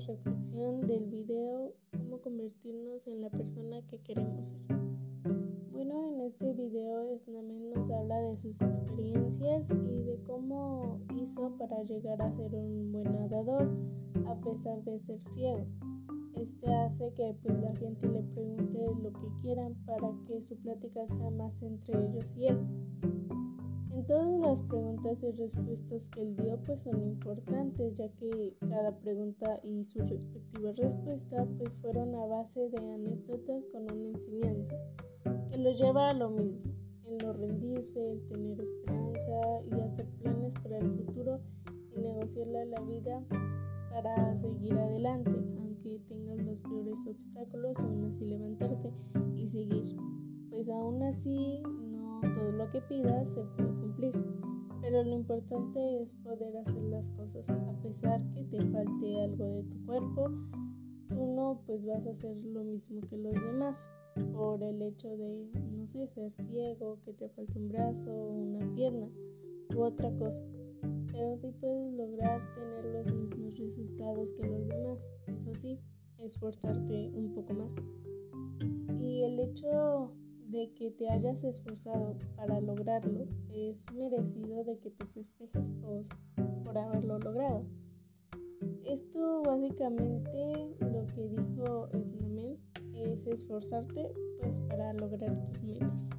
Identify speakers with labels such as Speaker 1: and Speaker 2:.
Speaker 1: reflexión del video Cómo convertirnos en la persona que queremos ser. Bueno, en este video Snamen nos habla de sus experiencias y de cómo hizo para llegar a ser un buen nadador a pesar de ser ciego. Este hace que pues la gente le pregunte lo que quieran para que su plática sea más entre ellos y él. Todas las preguntas y respuestas que él dio pues son importantes ya que cada pregunta y su respectiva respuesta pues fueron a base de anécdotas con una enseñanza que lo lleva a lo mismo, en no rendirse, el tener esperanza y hacer planes para el futuro y negociarle la vida para seguir adelante, aunque tengas los peores obstáculos, aún así levantarte y seguir. Pues aún así todo lo que pidas se puede cumplir, pero lo importante es poder hacer las cosas a pesar que te falte algo de tu cuerpo. Tú no pues vas a hacer lo mismo que los demás por el hecho de, no sé, ser ciego, que te falte un brazo, una pierna u otra cosa. Pero sí puedes lograr tener los mismos resultados que los demás. Eso sí, esforzarte un poco más. Y el hecho de que te hayas esforzado para lograrlo es merecido de que te festejes por, haberlo logrado. Esto básicamente lo que dijo Snamen es esforzarte pues para lograr tus metas.